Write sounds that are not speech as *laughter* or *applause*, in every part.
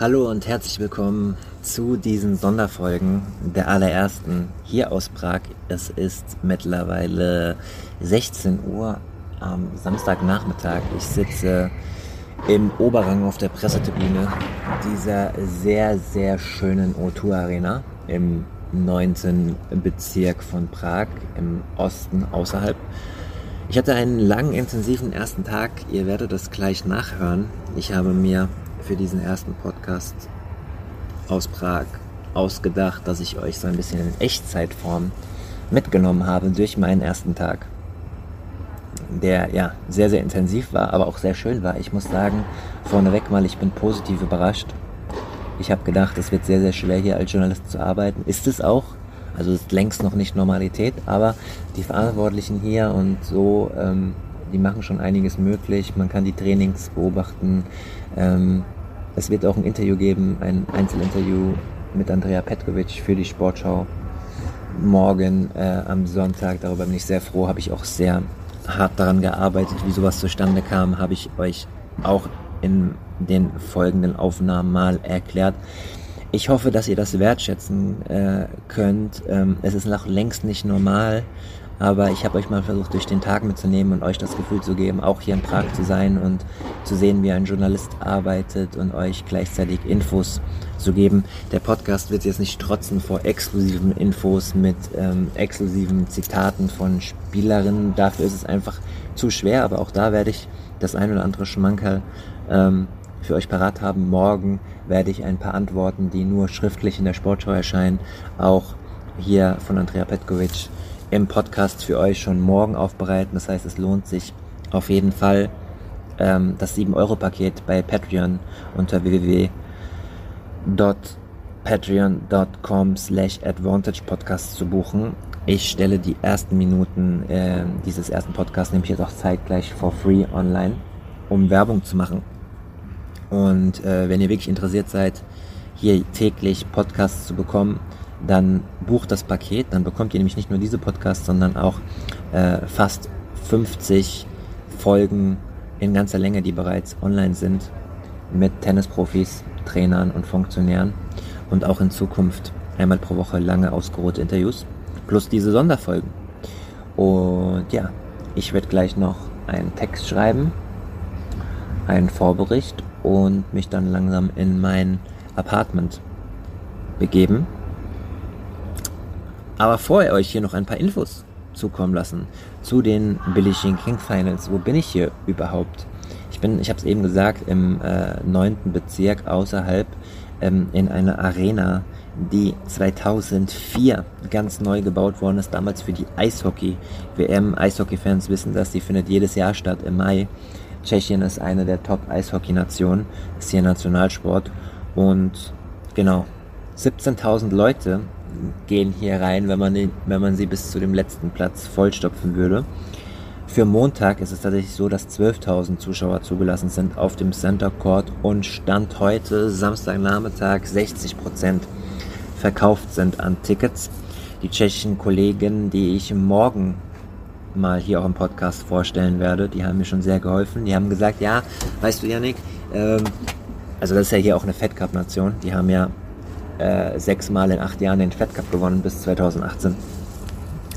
Hallo und herzlich willkommen zu diesen Sonderfolgen der allerersten hier aus Prag. Es ist mittlerweile 16 Uhr am Samstagnachmittag. Ich sitze im Oberrang auf der Pressetribüne dieser sehr, sehr schönen O2 Arena im 19. Bezirk von Prag im Osten außerhalb. Ich hatte einen langen, intensiven ersten Tag. Ihr werdet es gleich nachhören. Ich habe mir für diesen ersten Podcast aus Prag ausgedacht, dass ich euch so ein bisschen in Echtzeitform mitgenommen habe durch meinen ersten Tag, der ja sehr, sehr intensiv war, aber auch sehr schön war. Ich muss sagen, vorneweg mal, ich bin positiv überrascht. Ich habe gedacht, es wird sehr, sehr schwer hier als Journalist zu arbeiten. Ist es auch. Also ist längst noch nicht Normalität, aber die Verantwortlichen hier und so, ähm, die machen schon einiges möglich. Man kann die Trainings beobachten. Ähm, es wird auch ein Interview geben, ein Einzelinterview mit Andrea Petkovic für die Sportschau morgen äh, am Sonntag. Darüber bin ich sehr froh. Habe ich auch sehr hart daran gearbeitet, wie sowas zustande kam. Habe ich euch auch in den folgenden Aufnahmen mal erklärt. Ich hoffe, dass ihr das wertschätzen äh, könnt. Ähm, es ist noch längst nicht normal, aber ich habe euch mal versucht, durch den Tag mitzunehmen und euch das Gefühl zu geben, auch hier in Prag zu sein und zu sehen, wie ein Journalist arbeitet und euch gleichzeitig Infos zu geben. Der Podcast wird jetzt nicht trotzen vor exklusiven Infos mit ähm, exklusiven Zitaten von Spielerinnen. Dafür ist es einfach zu schwer, aber auch da werde ich das ein oder andere Schmankerl ähm, für euch parat haben. Morgen werde ich ein paar Antworten, die nur schriftlich in der Sportschau erscheinen, auch hier von Andrea Petkovic im Podcast für euch schon morgen aufbereiten. Das heißt, es lohnt sich auf jeden Fall ähm, das 7-Euro-Paket bei Patreon unter www.patreon.com slash advantagepodcast zu buchen. Ich stelle die ersten Minuten äh, dieses ersten Podcasts nämlich jetzt auch zeitgleich for free online, um Werbung zu machen. Und äh, wenn ihr wirklich interessiert seid, hier täglich Podcasts zu bekommen, dann bucht das Paket, dann bekommt ihr nämlich nicht nur diese Podcasts, sondern auch äh, fast 50 Folgen in ganzer Länge, die bereits online sind, mit Tennisprofis, Trainern und Funktionären und auch in Zukunft einmal pro Woche lange ausgeruhte Interviews, plus diese Sonderfolgen. Und ja, ich werde gleich noch einen Text schreiben, einen Vorbericht und mich dann langsam in mein Apartment begeben aber vorher euch hier noch ein paar Infos zukommen lassen zu den Billie Jean King Finals. Wo bin ich hier überhaupt? Ich bin, ich habe es eben gesagt, im äh, 9. Bezirk außerhalb ähm, in einer Arena, die 2004 ganz neu gebaut worden ist, damals für die Eishockey-WM. Eishockey-Fans wissen das, die findet jedes Jahr statt im Mai. Tschechien ist eine der Top-Eishockey-Nationen, ist hier Nationalsport und genau, 17.000 Leute gehen hier rein, wenn man, wenn man sie bis zu dem letzten Platz vollstopfen würde. Für Montag ist es tatsächlich so, dass 12.000 Zuschauer zugelassen sind auf dem Center Court und Stand heute, Samstagnachmittag, 60% verkauft sind an Tickets. Die tschechischen Kollegen, die ich morgen mal hier auch im Podcast vorstellen werde, die haben mir schon sehr geholfen. Die haben gesagt, ja, weißt du, Janik, ähm, also das ist ja hier auch eine Fed Cup Nation. Die haben ja äh, sechsmal in acht Jahren den Fed Cup gewonnen bis 2018.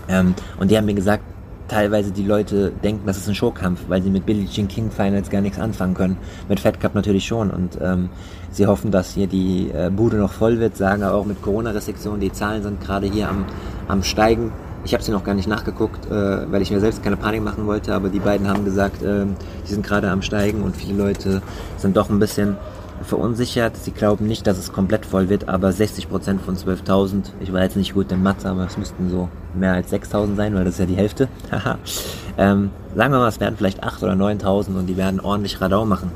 Ähm, und die haben mir gesagt, teilweise die Leute denken, das ist ein Showkampf, weil sie mit Billie Jean King Finals gar nichts anfangen können. Mit Fed Cup natürlich schon. Und ähm, sie hoffen, dass hier die äh, Bude noch voll wird, sagen aber auch mit Corona-Restriktionen, die Zahlen sind gerade hier am, am Steigen. Ich habe sie noch gar nicht nachgeguckt, äh, weil ich mir selbst keine Panik machen wollte, aber die beiden haben gesagt, äh, die sind gerade am Steigen und viele Leute sind doch ein bisschen verunsichert. Sie glauben nicht, dass es komplett voll wird, aber 60% von 12.000, ich war jetzt nicht gut in Mathe, aber es müssten so mehr als 6.000 sein, weil das ist ja die Hälfte. *laughs* ähm, sagen wir mal, es werden vielleicht 8.000 oder 9.000 und die werden ordentlich Radau machen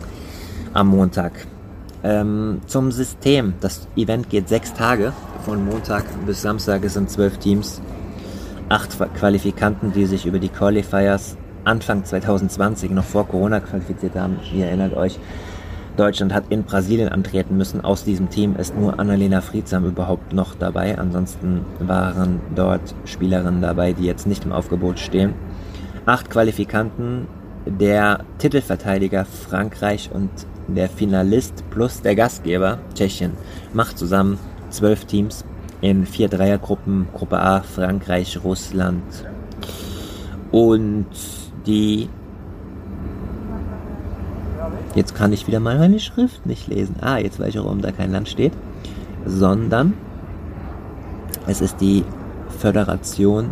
am Montag. Ähm, zum System. Das Event geht sechs Tage. Von Montag bis Samstag. Es sind zwölf Teams. Acht Qualifikanten, die sich über die Qualifiers Anfang 2020 noch vor Corona qualifiziert haben. Ihr erinnert euch, Deutschland hat in Brasilien antreten müssen. Aus diesem Team ist nur Annalena Friedsam überhaupt noch dabei. Ansonsten waren dort Spielerinnen dabei, die jetzt nicht im Aufgebot stehen. Acht Qualifikanten, der Titelverteidiger Frankreich und der Finalist plus der Gastgeber Tschechien macht zusammen zwölf Teams in vier Dreiergruppen, Gruppe A, Frankreich, Russland und die Jetzt kann ich wieder mal meine Schrift nicht lesen. Ah, jetzt weiß ich auch, warum da kein Land steht. Sondern es ist die Föderation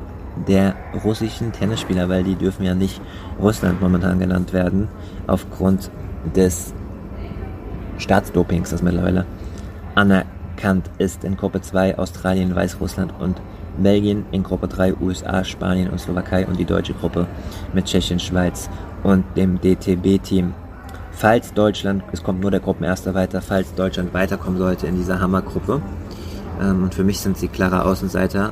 der russischen Tennisspieler, weil die dürfen ja nicht Russland momentan genannt werden, aufgrund des Staatsdopings, das mittlerweile anerkannt ist. In Gruppe 2 Australien, Weißrussland und Belgien, in Gruppe 3 USA, Spanien und Slowakei und die deutsche Gruppe mit Tschechien, Schweiz und dem DTB-Team. Falls Deutschland, es kommt nur der Gruppenerster weiter, falls Deutschland weiterkommen sollte in dieser Hammergruppe, ähm, und für mich sind sie klarer Außenseiter,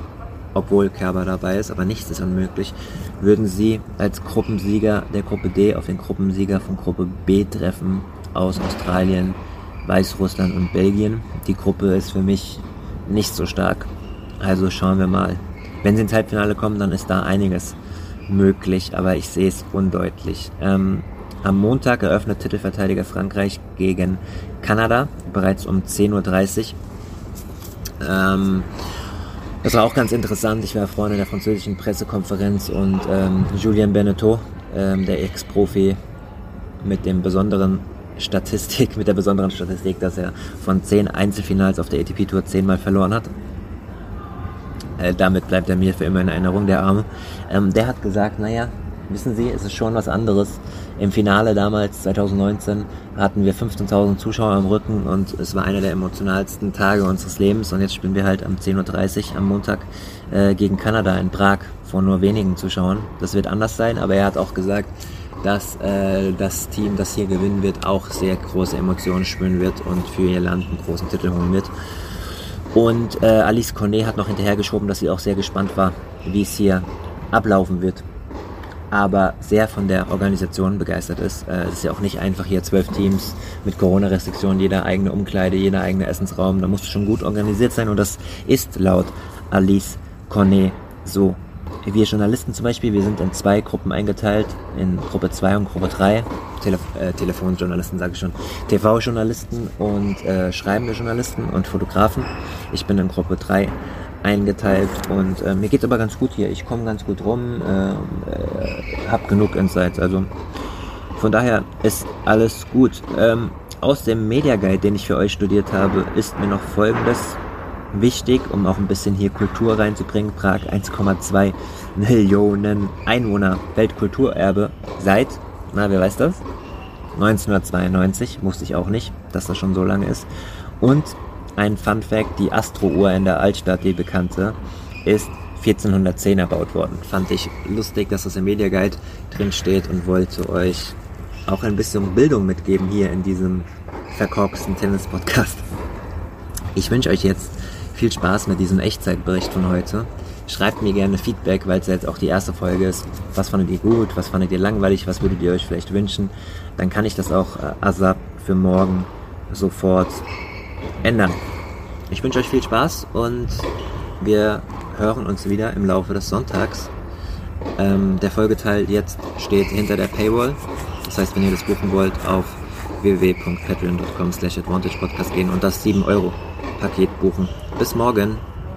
obwohl Kerber dabei ist, aber nichts ist unmöglich, würden sie als Gruppensieger der Gruppe D auf den Gruppensieger von Gruppe B treffen aus Australien, Weißrussland und Belgien. Die Gruppe ist für mich nicht so stark. Also schauen wir mal. Wenn sie ins Halbfinale kommen, dann ist da einiges möglich, aber ich sehe es undeutlich. Ähm, am Montag eröffnet Titelverteidiger Frankreich gegen Kanada, bereits um 10.30 Uhr. Ähm, das war auch ganz interessant. Ich war Freund der französischen Pressekonferenz und ähm, Julien Beneteau, ähm, der Ex-Profi mit dem besonderen Statistik, mit der besonderen Statistik, dass er von zehn Einzelfinals auf der ATP Tour zehnmal verloren hat. Äh, damit bleibt er mir für immer in Erinnerung, der Arme. Ähm, der hat gesagt, naja, wissen Sie, es ist schon was anderes. Im Finale damals, 2019, hatten wir 15.000 Zuschauer am Rücken und es war einer der emotionalsten Tage unseres Lebens. Und jetzt spielen wir halt am 10.30 Uhr am Montag äh, gegen Kanada in Prag vor nur wenigen Zuschauern. Das wird anders sein, aber er hat auch gesagt, dass äh, das Team, das hier gewinnen wird, auch sehr große Emotionen spüren wird und für ihr Land einen großen Titel holen wird. Und äh, Alice Cornet hat noch hinterhergeschoben, dass sie auch sehr gespannt war, wie es hier ablaufen wird. Aber sehr von der Organisation begeistert ist. Äh, es ist ja auch nicht einfach hier zwölf Teams mit Corona-Restriktionen, jeder eigene Umkleide, jeder eigene Essensraum. Da musst du schon gut organisiert sein und das ist laut Alice Cornet so wir Journalisten zum Beispiel, wir sind in zwei Gruppen eingeteilt, in Gruppe 2 und Gruppe 3. Tele äh, Telefonjournalisten sage ich schon. TV-Journalisten und äh, schreibende Journalisten und Fotografen. Ich bin in Gruppe 3 eingeteilt und äh, mir geht aber ganz gut hier. Ich komme ganz gut rum, äh, äh, habe genug Insights. Also von daher ist alles gut. Ähm, aus dem Media Guide, den ich für euch studiert habe, ist mir noch folgendes wichtig, um auch ein bisschen hier Kultur reinzubringen. Prag 1,2 Millionen Einwohner, Weltkulturerbe seit, na, wer weiß das? 1992, wusste ich auch nicht, dass das schon so lange ist. Und ein Fun Fact, die Astro-Uhr in der Altstadt, die bekannte, ist 1410 erbaut worden. Fand ich lustig, dass das im Media Guide drin steht und wollte euch auch ein bisschen Bildung mitgeben hier in diesem verkorksten Tennis-Podcast. Ich wünsche euch jetzt viel Spaß mit diesem Echtzeitbericht von heute. Schreibt mir gerne Feedback, weil es jetzt auch die erste Folge ist. Was fandet ihr gut? Was fandet ihr langweilig? Was würdet ihr euch vielleicht wünschen? Dann kann ich das auch äh, ASAP für morgen sofort ändern. Ich wünsche euch viel Spaß und wir hören uns wieder im Laufe des Sonntags. Ähm, der Folgeteil jetzt steht hinter der Paywall. Das heißt, wenn ihr das buchen wollt, auf www.patreon.com slash advantagepodcast gehen und das 7 Euro Paket buchen. Bis morgen.